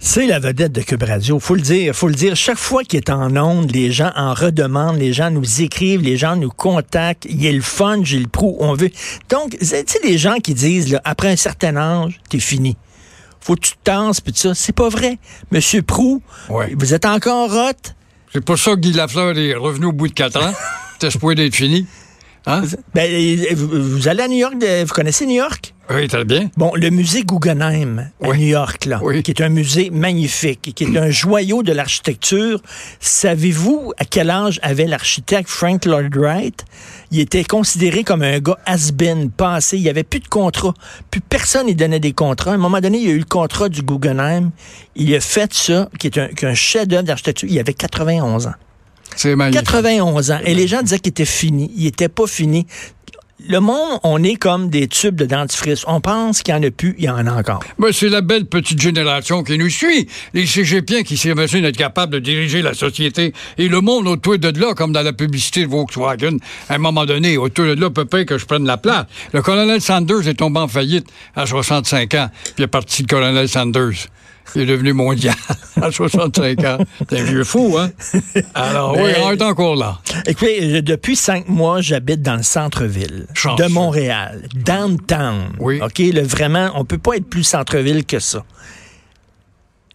C'est la vedette de Cube Radio, faut le dire, faut le dire. Chaque fois qu'il est en onde, les gens en redemandent, les gens nous écrivent, les gens nous contactent. Il y a le fun, j'ai le prou, on veut. Donc, tu sais, les gens qui disent, là, après un certain âge, t'es fini. Faut que tu te tenses, puis tout ça. C'est pas vrai. Monsieur Prou, Ouais. vous êtes encore hot? C'est pour ça que Guy Lafleur est revenu au bout de quatre ans. T'es supposé d'être fini. Hein? Ben, vous, allez à New York, vous connaissez New York? Oui, très bien. Bon, le musée Guggenheim à Oui. New York, là, Oui. qui est un musée magnifique, qui est un joyau de l'architecture. Savez-vous à quel âge avait l'architecte Frank Lloyd Wright? Il était considéré comme un gars has-been, passé. Il n'y avait plus de contrat. Plus personne ne donnait des contrats. À un moment donné, il y a eu le contrat du Guggenheim. Il a fait ça, qui est un, qui est un chef-d'œuvre d'architecture. Il avait 91 ans. C'est magnifique. 91 ans. Et les gens disaient qu'il était fini. Il était pas fini. Le monde, on est comme des tubes de dentifrice. On pense qu'il n'y en a plus, il y en a encore. Ben, c'est la belle petite génération qui nous suit. Les cégepiens qui s'imaginent être capables de diriger la société et le monde autour de là, comme dans la publicité de Volkswagen. À un moment donné, autour de là, peut-être que je prenne la place. Le colonel Sanders est tombé en faillite à 65 ans, puis est parti le colonel Sanders. Il est devenu mondial à 65 ans. C'est un vieux fou, hein? Alors, oui, Ben- on est encore là. Écoutez, depuis cinq mois, j'habite dans le centre-ville de Montréal, downtown. Oui. OK, le, vraiment, on peut pas être plus centre-ville que ça.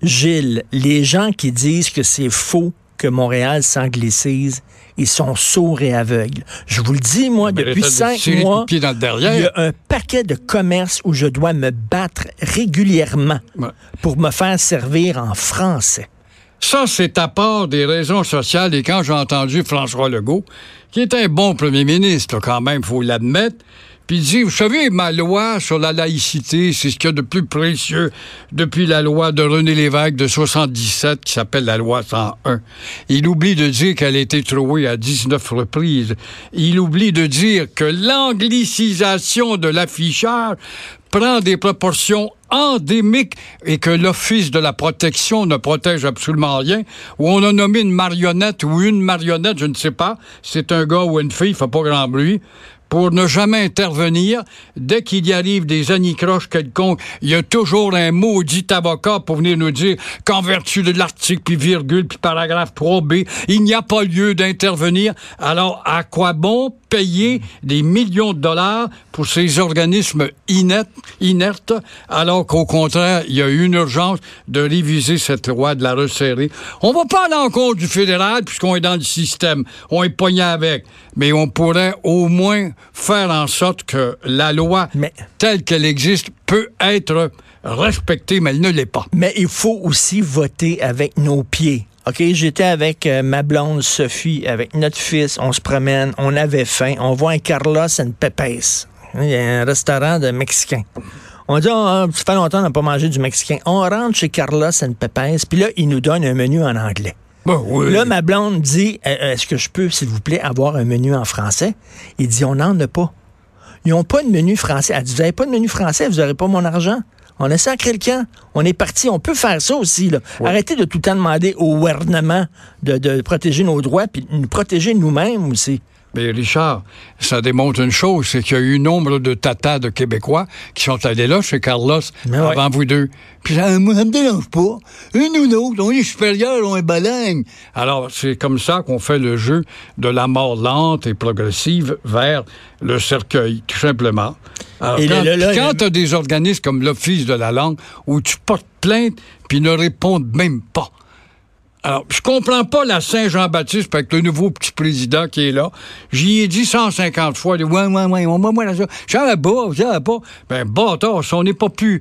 Gilles, les gens qui disent que c'est faux que Montréal s'anglicise, ils sont sourds et aveugles. Je vous le dis, moi, Mais depuis cinq mois, il y a un paquet de commerces où je dois me battre régulièrement Ouais. pour me faire servir en français. Ça, c'est à part des raisons sociales. Et quand j'ai entendu François Legault, qui est un bon premier ministre, quand même, faut l'admettre, puis il dit, vous savez, ma loi sur la laïcité, c'est ce qu'il y a de plus précieux depuis la loi de René Lévesque de 77, qui s'appelle la loi 101. Il oublie de dire qu'elle a été trouée à 19 reprises. Il oublie de dire que l'anglicisation de l'affichage prend des proportions endémiques et que l'Office de la protection ne protège absolument rien, où on a nommé une marionnette ou une marionnette, je ne sais pas, c'est un gars ou une fille, il fait pas grand bruit, pour ne jamais intervenir. Dès qu'il y arrive des anicroches quelconques, il y a toujours un maudit avocat pour venir nous dire qu'en vertu de l'article, puis virgule, puis paragraphe 3b, il n'y a pas lieu d'intervenir. Alors, à quoi bon payer des millions de dollars pour ces organismes inertes, alors qu'au contraire, il y a une urgence de réviser cette loi, de la resserrer? On va pas à l'encontre du fédéral puisqu'on est dans le système. On est pogné avec. Mais on pourrait au moins faire en sorte que la loi Mais- telle qu'elle existe peut être respectée, mais elle ne l'est pas. Mais il faut aussi voter avec nos pieds. OK, j'étais avec euh, ma blonde Sophie, avec notre fils, on se promène, on avait faim, on voit un Carlos and Pepes. Il y a un restaurant de Mexicain. On dit, Ah, ça fait longtemps qu'on n'a pas mangé du Mexicain. On rentre chez Carlos and Pepes, puis là, il nous donne un menu en anglais. Oui. Là, ma blonde dit, Euh, est-ce que je peux, s'il vous plaît, avoir un menu en français? Il dit, on n'en a pas. Ils n'ont pas de menu français. Elle dit, vous n'avez pas de menu français, vous n'aurez pas mon argent. On a sacré le camp. On est parti. On peut faire ça aussi. Là. Arrêtez de tout le temps demander au gouvernement de, de protéger nos droits, puis de nous protéger nous-mêmes aussi. Mais Richard, ça démontre une chose, c'est qu'il y a eu nombre de tatas de Québécois qui sont allés là chez Carlos Mais ouais. avant vous deux. Puis ça, moi, ça me dérange pas. Une ou l'autre, on est supérieur, on est baleine. Alors, c'est comme ça qu'on fait le jeu de la mort lente et progressive vers le cercueil, tout simplement. Alors, Et quand quand tu as des organismes comme l'Office de la langue où tu portes plainte puis ne répondent même pas. Alors, je comprends pas la Saint-Jean-Baptiste avec le nouveau petit président qui est là. J'y ai dit 150 fois, ouais, ouais, ouais, ouais, ça. Je savais pas, je savais pas. Ben, bâtard, si on n'est pas plus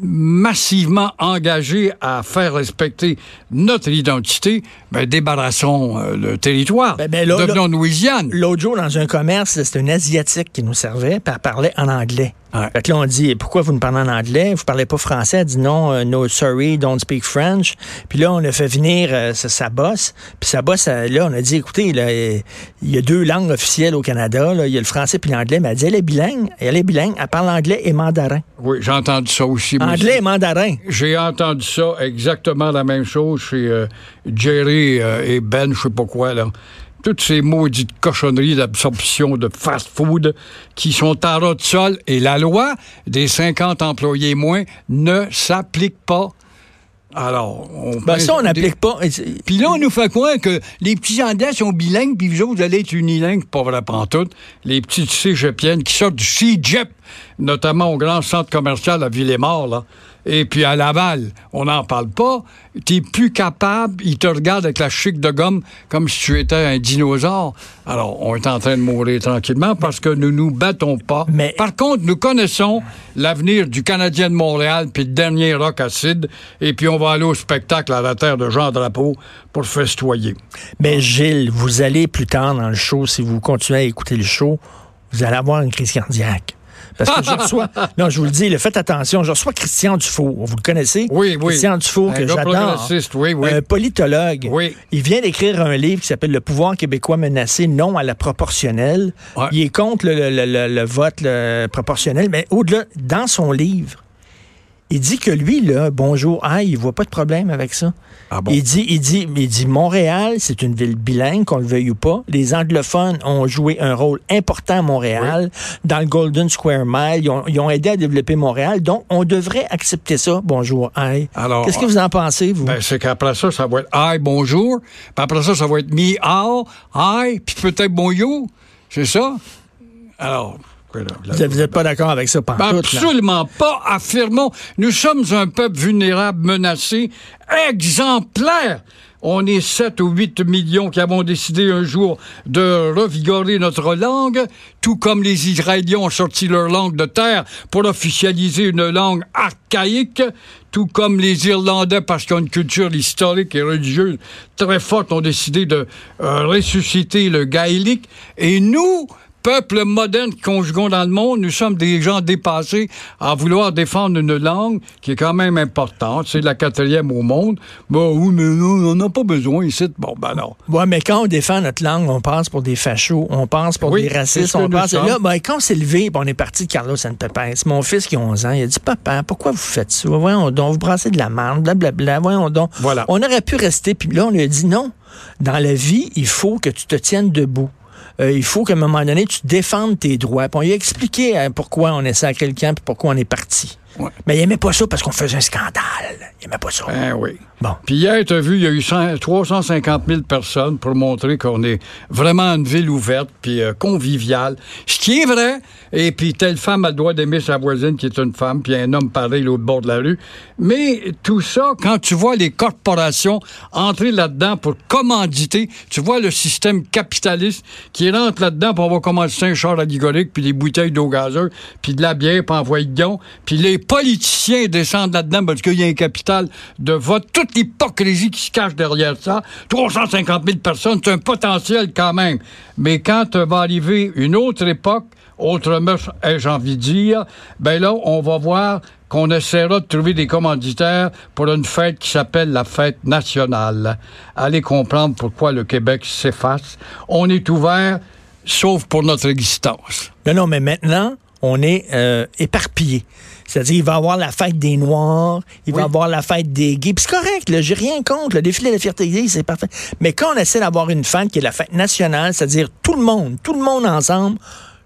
massivement engagé à faire respecter notre identité, ben, débarrassons euh, le territoire. Ben, ben, Devenons Louisiane. L'autre jour, dans un commerce, c'était une Asiatique qui nous servait, puis elle parlait en anglais. Ouais. Fait que là, on dit, pourquoi vous ne parlez en anglais? Vous parlez pas français? Elle dit non, euh, no, sorry, don't speak French. Puis là, on a fait venir euh, sa, sa boss. Puis sa boss, euh, là, on a dit, écoutez, là, il y a deux langues officielles au Canada. là. Il y a le français puis l'anglais. Mais elle dit, elle est bilingue. Elle est bilingue. Elle parle anglais et mandarin. Oui, j'ai entendu ça aussi. Anglais aussi. et mandarin. J'ai entendu ça exactement la même chose chez euh, Jerry euh, et Ben, je sais pas quoi, là. Toutes ces maudites cochonneries d'absorption de fast-food qui sont en ras de sol et la loi des 50 employés moins ne s'applique pas. Alors, on Ben, ça, on des- n'applique pas. Puis là, on nous fait croire que les petits Anglais sont bilingues, puis vous, autres, vous allez être unilingues, pas vrai tout. Les petites cégepiennes qui sortent du cégep, notamment au grand centre commercial à Villemort, là. Et puis à Laval, on n'en parle pas. T'es plus capable, ils te regardent avec la chic de gomme comme si tu étais un dinosaure. Alors, on est en train de mourir tranquillement parce que nous nous battons pas. Mais- Par contre, nous connaissons l'avenir du Canadien de Montréal puis le dernier rock acide. Et puis, on va aller au spectacle à la terre de Jean Drapeau pour festoyer. Mais Gilles, vous allez plus tard dans le show, si vous continuez à écouter le show, vous allez avoir une crise cardiaque. Parce que je reçois, non, je vous le dis, le faites attention, je reçois Christian Dufour, vous le connaissez? Oui, oui. Christian Dufour, Un que j'adore. progressiste, oui, oui. Un politologue. Oui. Il vient d'écrire un livre qui s'appelle Le pouvoir québécois menacé, non à la proportionnelle. Ouais. Il est contre le, le- le- le vote proportionnel, mais au-delà, dans son livre, il dit que lui, là, bonjour, ah, il voit pas de problème avec ça. Ah bon? Il dit, il dit, il dit, Montréal, c'est une ville bilingue, qu'on le veuille ou pas. Les anglophones ont joué un rôle important à Montréal. Dans le Golden Square Mile, ils ont, ils ont aidé à développer Montréal. Donc, on devrait accepter ça. Bonjour, hi. Alors, Qu'est-ce que vous en pensez, vous? Ben, c'est qu'après ça, ça va être Hi, bonjour. Puis après ça, ça va être Me, how, Hi, puis peut-être bon you. C'est ça? Alors, vous n'êtes pas d'accord avec ça, Ben, pantoute, là? absolument pas. Affirmons, nous sommes un peuple vulnérable, menacé, exemplaire. On est 7 ou 8 millions qui avons décidé un jour de revigorer notre langue, tout comme les Israéliens ont sorti leur langue de terre pour officialiser une langue archaïque, tout comme les Irlandais, parce qu'ils ont une culture historique et religieuse très forte, ont décidé de euh, ressusciter le gaélique. Et nous, peuple moderne qui conjuguons dans le monde, nous sommes des gens dépassés à vouloir défendre une langue qui est quand même importante. C'est la quatrième au monde. Bon, oui, mais on n'en a pas besoin ici. Bon, ben non. Ouais, mais quand on défend notre langue, on passe pour des fachos, on passe pour Oui, des racistes, on passe. Là, ben, quand on s'est levé, ben, on est parti de Carlos Santepes. Mon fils qui a 11 ans, il a dit Papa, pourquoi vous faites ça? Voyons donc, vous brassez de la merde, blablabla. Voyons donc. Voilà. On aurait pu rester, puis là, on lui a dit non. Dans la vie, il faut que tu te tiennes debout. Euh, il faut qu'à un moment donné, tu défendes tes droits. Puis on lui a expliqué euh, pourquoi on est sacré le camp, puis pourquoi on est parti. Ouais. Mais il aimait pas ça parce qu'on faisait un scandale. Il aimait pas ça. Ben oui. Bon. Puis hier, tu as vu, il y a eu 100 350 000 personnes pour montrer qu'on est vraiment une ville ouverte puis euh, conviviale. Ce qui est vrai. Et puis, telle femme a le droit d'aimer sa voisine qui est une femme, puis un homme pareil l'autre bord de la rue. Mais tout ça, quand tu vois les corporations entrer là-dedans pour commanditer, tu vois le système capitaliste qui rentre là-dedans, puis on va commencer un char allégorique, puis des bouteilles d'eau gazeuse, puis de la bière, puis envoyer dedans. Puis les politiciens descendent là-dedans parce qu'il y a un capital de vote. Toute l'hypocrisie qui se cache derrière ça. 350 000 personnes, c'est un potentiel quand même. Mais quand euh, va arriver une autre époque, autre mœurs, ai-je envie de dire, ben là, on va voir qu'on essaiera de trouver des commanditaires pour une fête qui s'appelle la fête nationale. Allez comprendre pourquoi le Québec s'efface. On est ouvert, sauf pour notre existence. Non, non, mais maintenant, on est euh, éparpillé. C'est-à-dire, il va y avoir la fête des Noirs, il va y Oui. avoir la fête des gays. Puis c'est correct, là, j'ai rien contre. Le défilé de la fierté gay, c'est parfait. Mais quand on essaie d'avoir une fête qui est la fête nationale, c'est-à-dire tout le monde, tout le monde ensemble,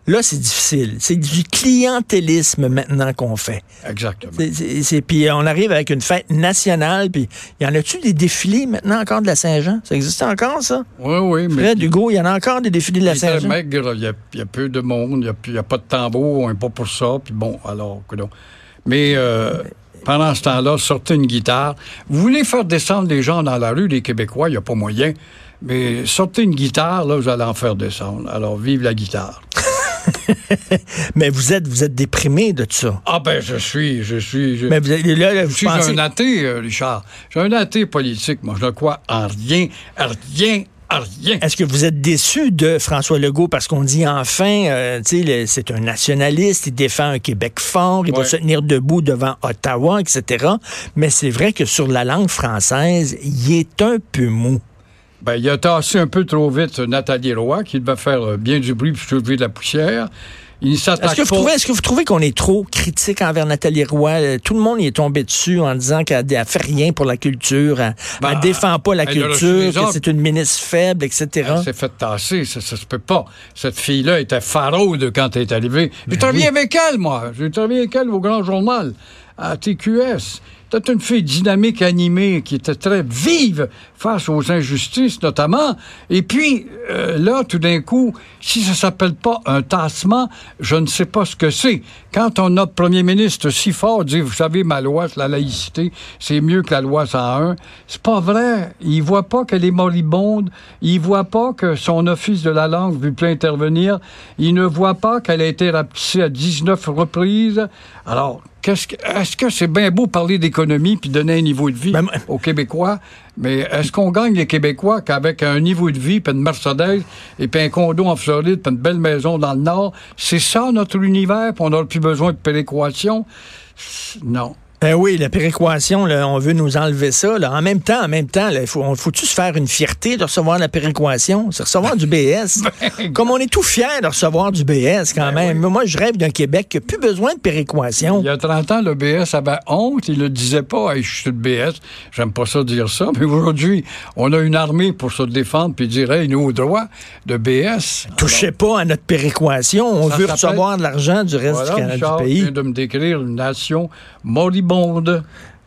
là, c'est difficile. C'est du clientélisme maintenant qu'on fait. Exactement. C'est- Puis on arrive avec une fête nationale, puis y en a-tu des défilés maintenant encore de la Saint-Jean? Ça existe encore, ça? Oui, oui, mais... Fred, Hugo, il y en a encore des défilés de la Saint-Jean? maigre, il y a, il y a peu de monde, il n'y a, pas de tambour, on n'est pas pour ça, puis bon, alors, coudonc. Mais euh, pendant ce temps-là, sortez une guitare. Vous voulez faire descendre les gens dans la rue, les Québécois, il n'y a pas moyen, mais sortez une guitare, là, vous allez en faire descendre. Alors, vive la guitare. Mais vous êtes, vous êtes déprimé de ça. Ah ben, je suis, je suis... Je... Mais vous, là, là, vous Je suis pensez- un athée, euh, Richard. Je suis un athée politique. Moi, je ne crois en rien, à rien, à rien. Est-ce que vous êtes déçu de François Legault parce qu'on dit enfin, euh, c'est un nationaliste, il défend un Québec fort, il va se tenir debout devant Ottawa, etc. Mais c'est vrai que sur la langue française, il est un peu mou. Ben, il a tassé un peu trop vite Nathalie Roy, qui devait faire euh, bien du bruit pour soulever de la poussière. Ne Est-ce que, vous trouvez, qu'on est trop critique envers Nathalie Roy? Euh, Tout le monde y est tombé dessus en disant qu'elle ne fait rien pour la culture, elle Ben, ne défend pas la culture, que c'est une ministre faible, etc. Elle s'est fait tasser, ça, ça se peut pas. Cette fille-là était faraude quand elle est arrivée. J'ai travaillé avec elle, moi. J'ai travaillé avec elle au Grand Journal, à TQS. C'était une fille dynamique, animée, qui était très vive face aux injustices, notamment. Et puis, euh, là, tout d'un coup, si ça s'appelle pas un tassement, je ne sais pas ce que c'est. Quand on notre premier ministre si fort dit, vous savez, ma loi, la laïcité, c'est mieux que la loi 101, c'est pas vrai. Il voit pas qu'elle est moribonde. Il voit pas que son office de la langue veut plus intervenir. Il ne voit pas qu'elle a été rapetissée à 19 reprises. Alors, est-ce que c'est bien beau parler d'économie puis donner un niveau de vie ben, aux Québécois, mais est-ce qu'on gagne les Québécois qu'avec un niveau de vie, puis une Mercedes, et puis un condo en Floride, puis une belle maison dans le Nord, c'est ça notre univers, puis on n'a plus besoin de péréquation? Non. Ben oui, la péréquation, on veut nous enlever ça. En même temps, en même temps, il faut, faut-tu se faire une fierté de recevoir la péréquation? C'est recevoir du BS. Ben Comme on est tout fiers de recevoir du BS quand ben même. Moi, je rêve d'un Québec qui n'a plus besoin de péréquation. Il y a 30 ans, le BS avait honte. Il le disait pas. je suis le BS. J'aime pas ça dire ça. Mais aujourd'hui, on a une armée pour se défendre puis dire, hey, nous, au droit de BS. Touchez pas à notre péréquation. On veut recevoir de l'argent du reste du, pays. vient de me décrire une nation moribonde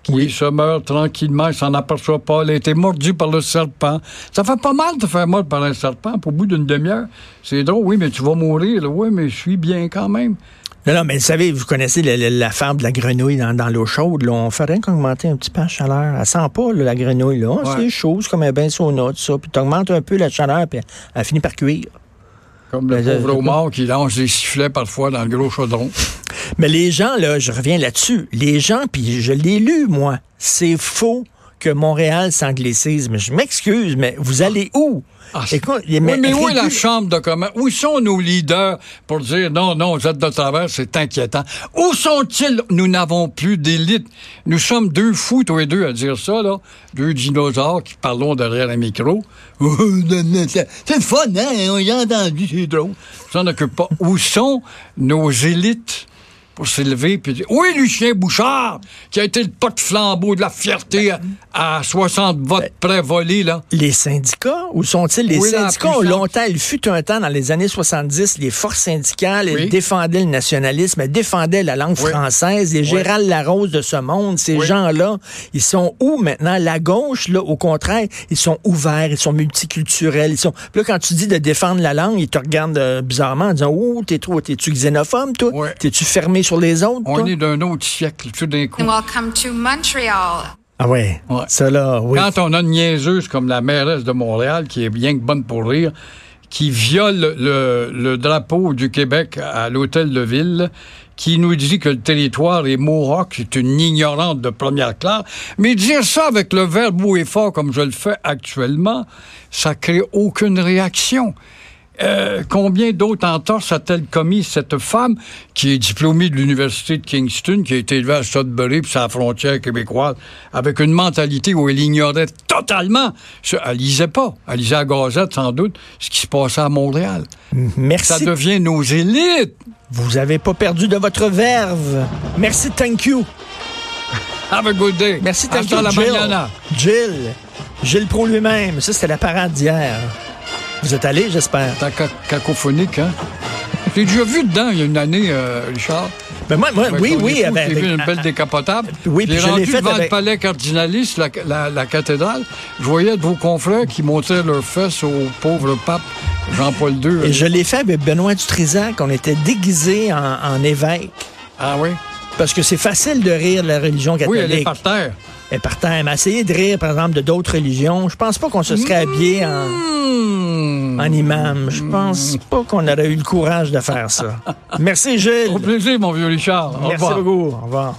qui se meurt tranquillement, il s'en aperçoit pas. Elle a été mordue par le serpent. Ça fait pas mal de faire mordre par un serpent. Au bout d'une demi-heure, c'est drôle, oui, mais tu vas mourir. Oui, mais je suis bien quand même. Non, mais vous savez, vous connaissez la, femme de la grenouille dans, l'eau chaude. Là. On ferait qu'augmenter un petit peu la chaleur. Elle sent pas, la grenouille. là. C'est chaud, c'est comme un bain sauna, tout ça. Puis tu augmentes un peu la chaleur, puis elle finit par cuire. Comme le pauvre homard qui lance des sifflets parfois dans le gros chaudron. Mais les gens, là, je reviens là-dessus, les gens, puis je l'ai lu, moi, c'est faux que Montréal s'anglicise. Mais je m'excuse, mais vous allez où? Ah, mais, où est la Chambre de commerce? Où sont nos leaders pour dire non, non, vous êtes de travers, c'est inquiétant? Où sont-ils? Nous n'avons plus d'élite. Nous sommes deux fous, tous les deux, à dire ça, là. Deux dinosaures qui parlons derrière un micro. c'est fun, hein? On y a entendu, c'est drôle. Ça n'occupe pas. Où sont nos élites? Pour s'élever puis dire Oui, Lucien Bouchard, qui a été le porte-flambeau de la fierté à, 60 votes ben, près volés, là. Les syndicats, où sont-ils? Les syndicats ont longtemps, il fut un temps dans les années 70, les forces syndicales, elles défendaient le nationalisme, elles défendaient la langue française, les Gérald Larose de ce monde, ces gens-là, ils sont où maintenant? La gauche, là, au contraire, ils sont ouverts, ils sont multiculturels, ils sont. Puis là, quand tu dis de défendre la langue, ils te regardent euh, bizarrement en disant Oh, t'es trop, t'es-tu xénophobe, toi? T'es-tu fermé sur les autres? On est d'un autre siècle, tout d'un coup. Welcome to Montreal. Ah ouais, ouais. ça là, oui. Quand on a une niaiseuse comme la mairesse de Montréal, qui est bien que bonne pour rire, qui viole le, le drapeau du Québec à l'hôtel de ville, qui nous dit que le territoire est Mohawk, c'est une ignorante de première classe. Mais dire ça avec le verbe haut et fort comme je le fais actuellement, ça crée aucune réaction. Euh, combien d'autres entorses a-t-elle commis cette femme qui est diplômée de l'Université de Kingston, qui a été élevée à Sudbury, puis sa frontière québécoise, avec une mentalité où elle ignorait totalement. Elle lisait pas. Elle lisait à Gazette, sans doute, ce qui se passait à Montréal. Merci. Ça devient nos élites. Vous avez pas perdu de votre verve. Merci, thank you. Have a good day. Merci, thank you, la Jill. Jill. Gilles Pro lui-même. Ça, c'était la parade d'hier. Vous êtes allé, j'espère. T'as cacophonique, hein? J'ai déjà vu dedans il y a une année, euh, Richard. Ben moi, moi oui, oui. J'ai vu une belle décapotable. Oui, puis je l'ai fait devant le palais cardinaliste, la, la, cathédrale. Je voyais de vos confrères qui montraient leurs fesses au pauvre pape Jean-Paul II. Et je l'ai fait avec Benoît Dutrisac. On était déguisés en, en évêque. Ah oui? Parce que c'est facile de rire de la religion catholique. Oui, elle est par terre. Est par terre. Mais essayer de rire, par exemple, de d'autres religions, je pense pas qu'on se serait habillé en... Hmm. en imam. Je pense pas qu'on aurait eu le courage de faire ça. Merci, Gilles. Au plaisir, mon vieux Richard. Merci beaucoup. Au revoir.